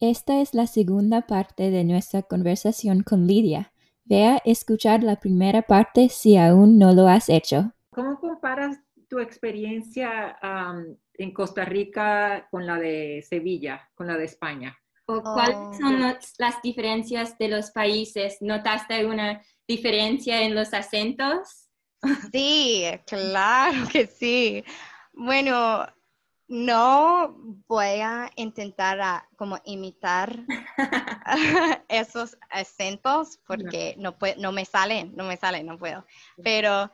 Esta es la segunda parte de nuestra conversación con Lidia. Ve a escuchar la primera parte si aún no lo has hecho. ¿Cómo comparas tu experiencia en Costa Rica con la de Sevilla, con la de España? cuáles oh. son las diferencias de los países? ¿Notaste alguna diferencia en los acentos? Sí, claro que sí. Bueno, no voy a intentar como imitar esos acentos porque no. no, me salen, no me salen, no puedo. Pero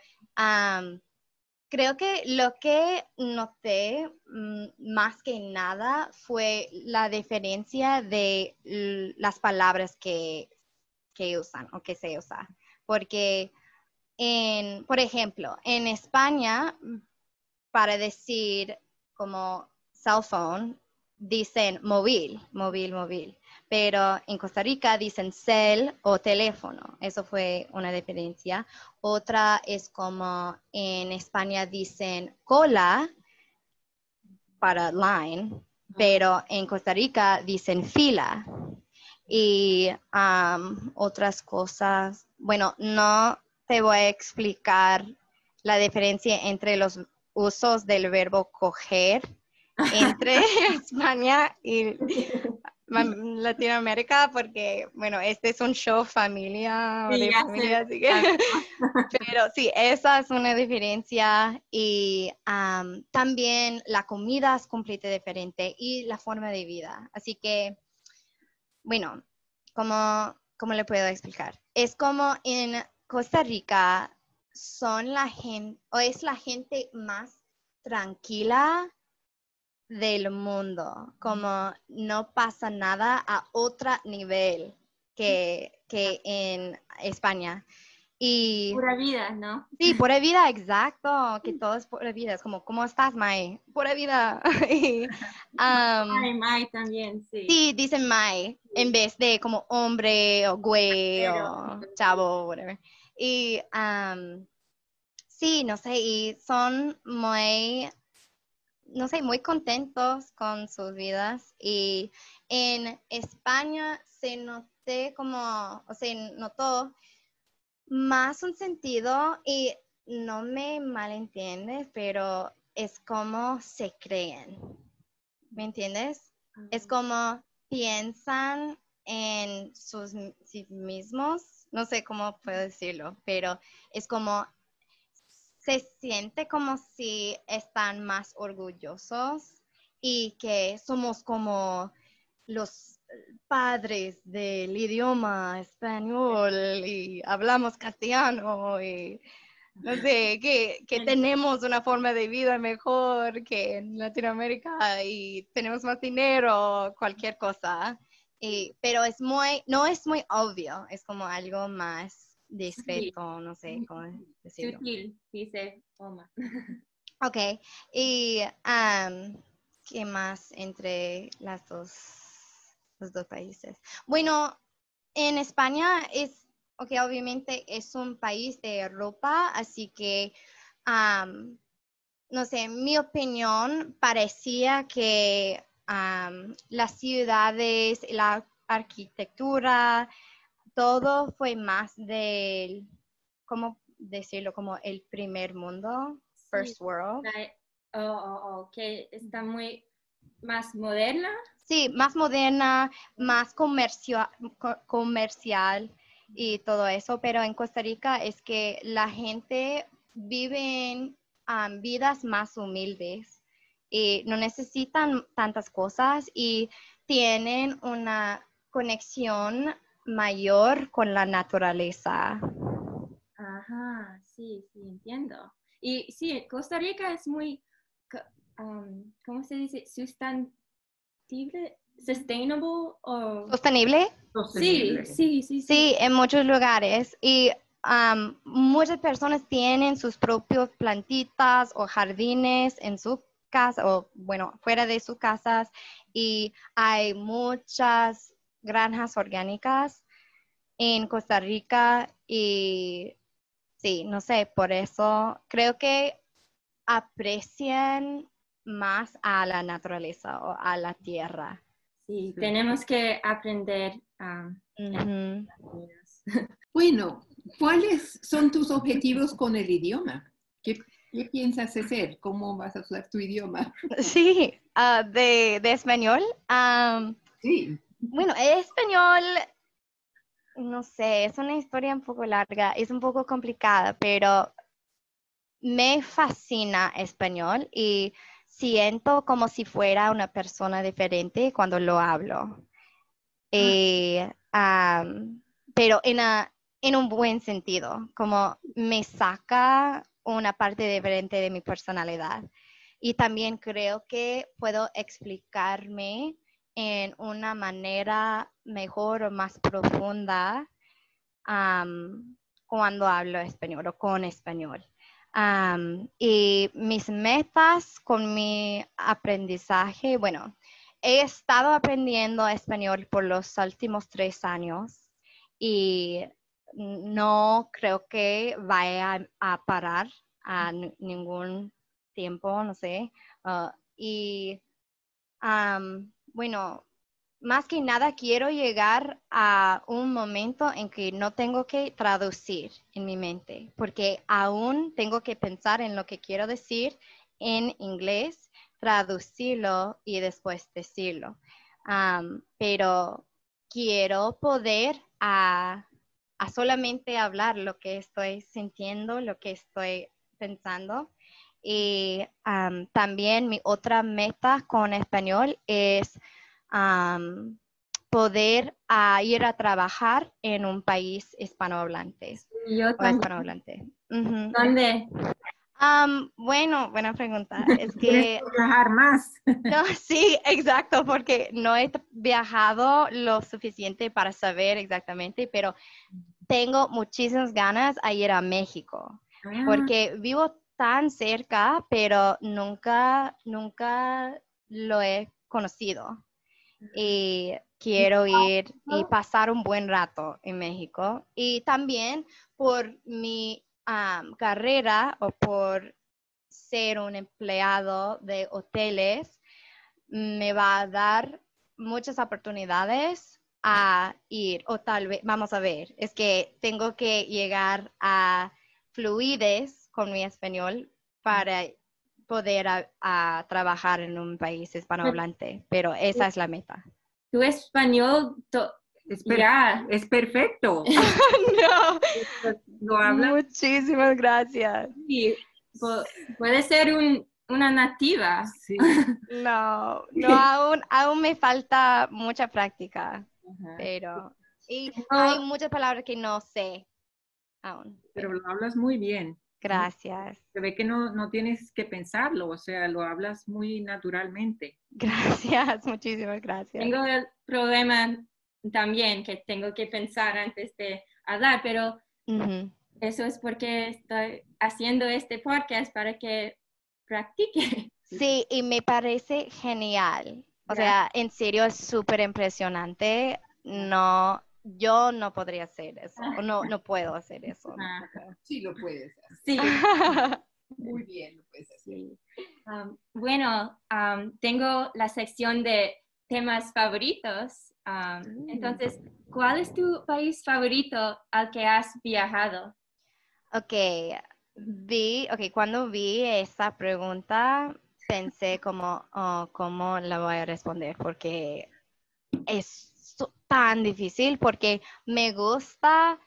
Creo que lo que noté mm, más que nada fue la diferencia de las palabras que, usan o que se usan. Porque, en, por ejemplo, en España, para decir como cell phone, dicen móvil, móvil, móvil pero en Costa Rica dicen cel o teléfono. Eso fue una diferencia. Otra es como en España dicen cola para line, pero en Costa Rica dicen fila. Y otras cosas, bueno, no te voy a explicar la diferencia entre los usos del verbo coger entre España y Latinoamérica porque, bueno, este es un show familia, de familia así que, pero sí, esa es una diferencia y también la comida es completamente diferente y la forma de vida. Así que, bueno, ¿cómo, cómo le puedo explicar? Es como en Costa Rica son la gente, o es la gente más tranquila del mundo, como no pasa nada a otro nivel que, en España. Y, pura vida, ¿no? Sí, pura vida, exacto, que todo es pura vida, es como, ¿cómo estás, Mai? Pura vida. y, Mai, también, sí. Sí, dicen Mai, en vez de como hombre o güey o chavo, whatever. Y sí, no sé, y son muy no sé, muy contentos con sus vidas. Y en España se noté como, o sea, notó más un sentido y no me malentiendes, pero es como se creen. ¿Me entiendes? Es como piensan en sus sí mismos, no sé cómo puedo decirlo, pero es como se siente como si están más orgullosos y que somos como los padres del idioma español y hablamos castellano y no sé, que, tenemos una forma de vida mejor que en Latinoamérica y tenemos más dinero, cualquier cosa. Pero es muy, no es muy obvio, es como algo más discreto, no sé cómo decirlo. Sutil, dice Oma. Ok, y ¿qué más entre las dos, los dos países? Bueno, en España es, ok, obviamente es un país de Europa, así que, no sé, mi opinión parecía que las ciudades, la arquitectura, todo fue más del, ¿cómo decirlo? Como el primer mundo, first world. Oh, oh, oh, que está muy más moderna. Sí, más moderna, más comercio- co- comercial y todo eso, pero en Costa Rica es que la gente vive en vidas más humildes y no necesitan tantas cosas y tienen una conexión mayor con la naturaleza. Ajá, sí, sí, entiendo. Y sí, Costa Rica es muy, um, ¿cómo se dice? Sustantible, sustainable o... ¿Sostenible? Sí, sí, sí, Sí, en muchos lugares. Y am, muchas personas tienen sus propios plantitas o jardines en su o bueno, fuera de sus casas. Y hay muchas granjas orgánicas en Costa Rica. Y sí, no sé, por eso creo que aprecian más a la naturaleza o a la tierra. Sí, tenemos que aprender a... Ujú. Bueno, ¿cuáles son tus objetivos con el idioma? ¿Qué, qué piensas hacer? ¿Cómo vas a usar tu idioma? Sí, ah, de, de español. Sí, bueno, español, no sé, es una historia un poco larga, es un poco complicada, pero me fascina español y siento como si fuera una persona diferente cuando lo hablo. Eh, am, pero en, a- en un buen sentido, como me saca una parte diferente de mi personalidad. Y también creo que puedo explicarme en una manera mejor o más profunda cuando hablo español o con español. Y mis metas con mi aprendizaje, bueno, he estado aprendiendo español por los últimos tres años y no creo que vaya a parar a ningún tiempo, no sé. Ah, y bueno, más que nada quiero llegar a un momento en que no tengo que traducir en mi mente, porque aún tengo que pensar en lo que quiero decir en inglés, traducirlo y después decirlo. Pero quiero poder a, a solamente hablar lo que estoy sintiendo, lo que estoy pensando. Y am, también mi otra meta con español es poder ah, ir a trabajar en un país hispanohablante Yo o también. hispanohablante. Ujú. ¿Dónde? Am, bueno, buena pregunta. Es que que viajar más. no, sí, exacto, porque no he viajado lo suficiente para saber exactamente, pero tengo muchísimas ganas a ir a México, Ah, porque vivo tan cerca, pero nunca, nunca lo he conocido. Y quiero ir y pasar un buen rato en México. Y también por mi am, carrera o por ser un empleado de hoteles, me va a dar muchas oportunidades a ir, o tal vez, vamos a ver, es que tengo que llegar a fluidez con mi español para poder a, a trabajar en un país hispanohablante, pero esa es la meta. Tu español to- es, per- ya. es perfecto. no, Lo hablas muchísimas gracias. Sí, pu- puede ser un- una nativa. sí. No, no, aún, aún me falta mucha práctica, pero y hay muchas palabras que no sé aún. pero lo hablas muy bien. Gracias, Se ve que no, no tienes que pensarlo, o sea, lo hablas muy naturalmente. gracias, muchísimas gracias. Tengo el problema también que tengo que pensar antes de hablar, pero eso es porque estoy haciendo este podcast para que practique. Sí, y me parece genial. O Gracias. sea, en serio es súper impresionante. No, yo no podría hacer eso, no, no puedo hacer eso. Ah, sí lo puedes hacer. sí. Muy bien lo puedes hacer. Sí. Um, bueno, um, tengo la sección de temas favoritos. Um, Mm. Entonces, ¿cuál es tu país favorito al que has viajado? Ok, vi, ok, cuando vi esa pregunta, pensé como, oh, ¿cómo la voy a responder? Porque es tan difícil, porque me gusta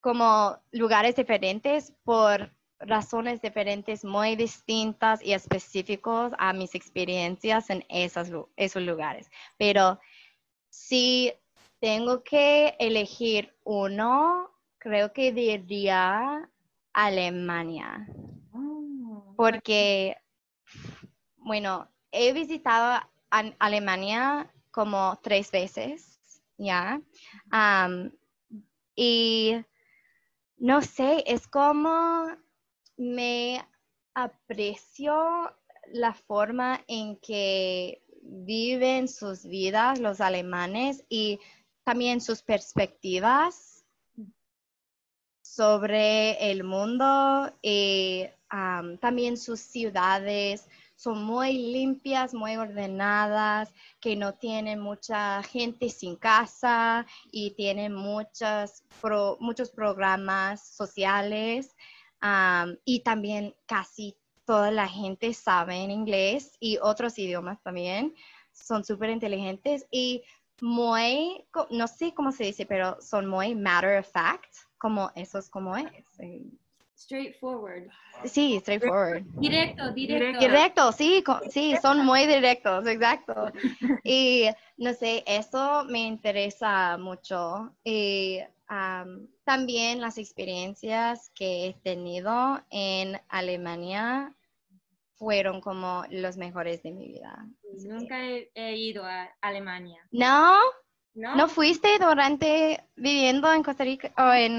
como lugares diferentes por razones diferentes muy distintas y específicos a mis experiencias en esas, lu- esos lugares. Pero si tengo que elegir uno, creo que diría Alemania, Oh, porque, bueno, he visitado Alemania como tres veces, ¿ya? Y no sé, es como me aprecio la forma en que viven sus vidas los alemanes y también sus perspectivas sobre el mundo y am, también sus ciudades. Son muy limpias, muy ordenadas, que no tienen mucha gente sin casa y tienen muchas pro- muchos programas sociales y también casi toda la gente sabe en inglés y otros idiomas también. Son súper inteligentes y muy, no sé cómo se dice, pero son muy matter of fact, como eso es como es. Straightforward. Sí, straightforward. Directo, directo. Directo, sí, sí, son muy directos, exacto. Y no sé, eso me interesa mucho. Y am, también las experiencias que he tenido en Alemania fueron como los mejores de mi vida. Nunca he, he ido a Alemania. ¿No? ¿No? ¿No fuiste durante viviendo en Costa Rica o en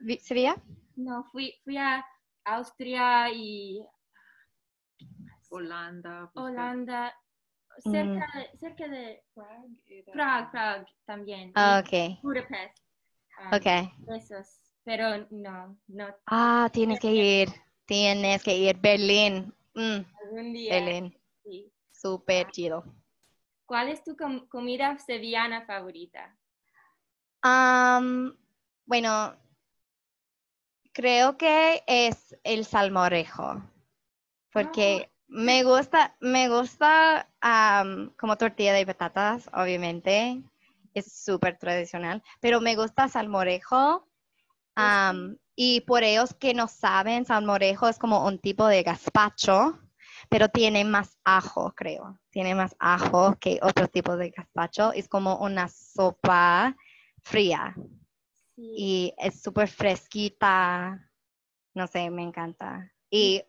Vi- Sevilla? No, fui, fui a Austria y Holanda. pues, Holanda, Mm. cerca, de, cerca de Prague, Prague también. Ah, Ok, Budapest. ah, ok. Esos, pero no, no. Ah, tienes que ir, tienes que ir. Berlín, mm, Algún día. Sí. súper chido. ¿Cuál es tu com- comida sevillana favorita? Am, bueno, creo que es el salmorejo, porque me gusta, me gusta am, como tortilla de patatas, obviamente, es súper tradicional, pero me gusta salmorejo. Y por ellos que no saben, salmorejo es como un tipo de gazpacho, pero tiene más ajo, creo. Tiene más ajo que otro tipo de gazpacho. Es como una sopa fría Sí. y es súper fresquita. No sé, me encanta. Y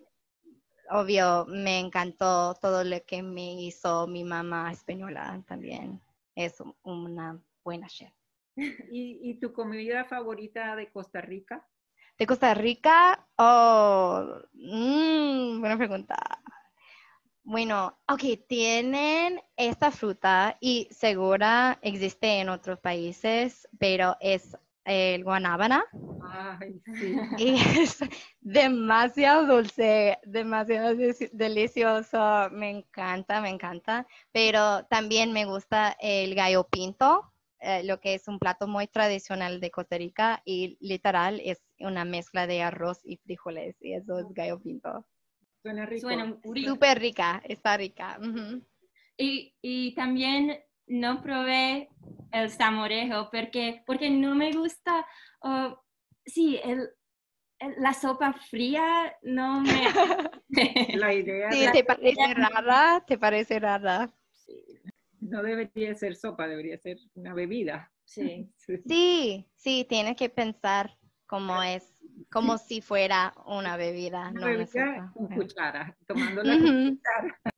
obvio, me encantó todo lo que me hizo mi mamá española también. Es un- una buena chef. ¿Y, y tu comida favorita de Costa Rica? De Costa Rica, oh, mm, buena pregunta. Bueno, ok, tienen esta fruta y segura existe en otros países, pero es el guanábana. Ay, sí. y es demasiado dulce, demasiado delicioso, me encanta, me encanta, pero también me gusta el gallo pinto, eh, lo que es un plato muy tradicional de Costa Rica y literal es una mezcla de arroz y frijoles y eso es gallo pinto. Suena rico. Suena rico. Súper rica, está rica. Y, y también no probé el samorejo porque, porque no me gusta, oh, sí, el, el- la sopa fría no me... La idea Sí, de- ¿te parece rara? ¿Te parece rara? No debería ser sopa, debería ser una bebida. sí. Sí. Sí, tienes que pensar como es, como si fuera una bebida, Una no una bebida sopa. con cuchara, tomándola con Ujú.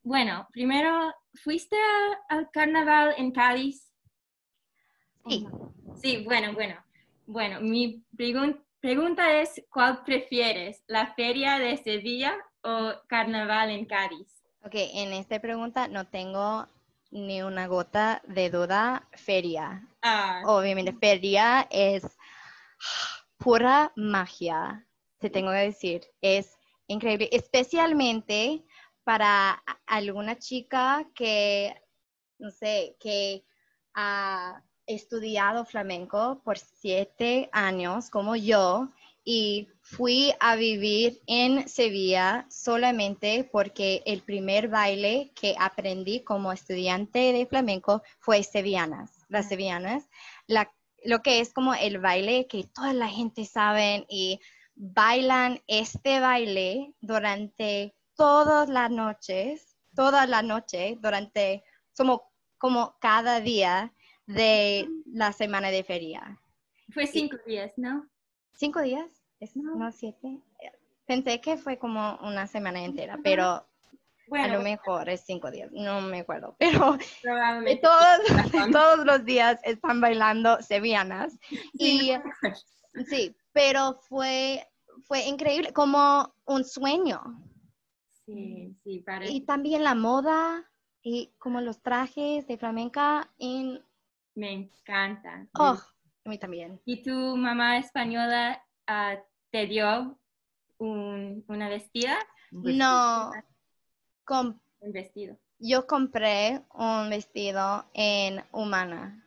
Bueno, primero, ¿fuiste a- al carnaval en Cádiz? Sí. Sí, bueno, bueno. Bueno, mi pregun- pregunta es, ¿cuál prefieres? ¿La feria de Sevilla o carnaval en Cádiz? Ok, en esta pregunta no tengo ni una gota de duda. Feria. Ah, Obviamente, feria es pura magia, te tengo que decir. Es increíble, especialmente para alguna chica que, no sé, que ha estudiado flamenco por siete años como yo y fui a vivir en Sevilla solamente porque el primer baile que aprendí como estudiante de flamenco fue sevillanas, las sevillanas, la, lo que es como el baile que toda la gente sabe y bailan este baile durante todas las noches, toda la noche, durante como, como cada día de la semana de feria. Fue cinco días, ¿no? ¿Cinco días? ¿Es no siete? Pensé que fue como una semana entera, pero a lo mejor es cinco días, no me acuerdo, pero Probablemente. todos, todos los días están bailando sevillanas y sí, pero fue, fue increíble, como un sueño. Sí, sí, parece. Y también la moda y como los trajes de flamenca y Me encanta. oh, a mí también. ¿Y tu mamá española ah, te dio un, una vestida? No, com- Un vestido. yo compré un vestido en Humana.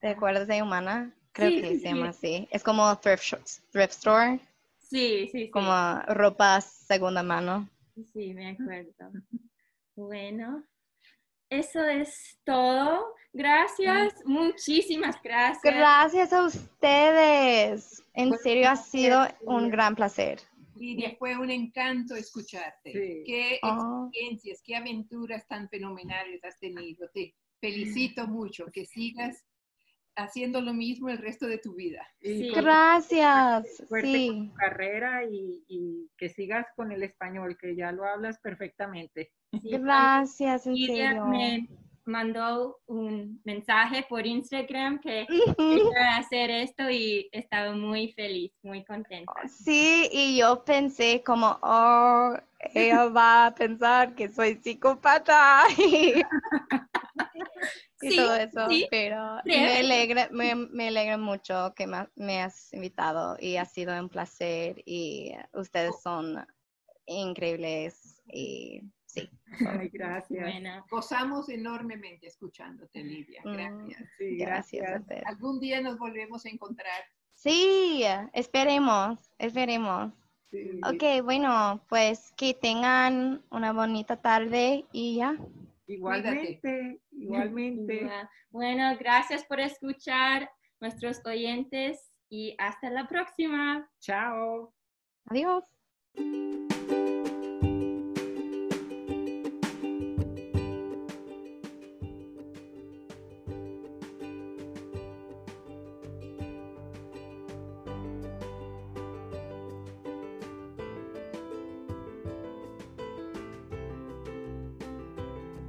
¿Te acuerdas de Humana? Creo Sí, que sí, se llama sí. así. Es como thrift, thrift store, Sí, sí, sí. como ropa segunda mano. Sí, me acuerdo. Bueno, eso es todo. Gracias, muchísimas gracias. Gracias a ustedes. En Fue serio, ha sido placer. un gran placer. Lidia, fue un encanto escucharte. Sí. Qué Oh. experiencias, qué aventuras tan fenomenales has tenido. Te felicito mucho. Que sigas haciendo lo mismo el resto de tu vida. Sí. con Gracias. suerte Sí. con tu carrera y, y que sigas con el español, que ya lo hablas perfectamente. Sí, Gracias, en serio. me mandó un mensaje por Instagram que quería hacer esto y estaba muy feliz, muy contenta. Sí, y yo pensé como, oh, ella va a pensar que soy psicópata y, Sí, todo eso, sí, pero me alegra, me, me alegra mucho que me has invitado y ha sido un placer y ustedes son increíbles y sí. Ay, gracias. Bueno, Gozamos enormemente escuchándote, Lidia. Mm. Gracias. Sí, Gracias. Algún día nos volvemos a encontrar. Sí, esperemos, esperemos. Sí. Ok, bueno, pues que tengan una bonita tarde y ya. Igualmente, igualmente. igual. bueno, gracias por escuchar nuestros oyentes y hasta la próxima. Chao. Adiós.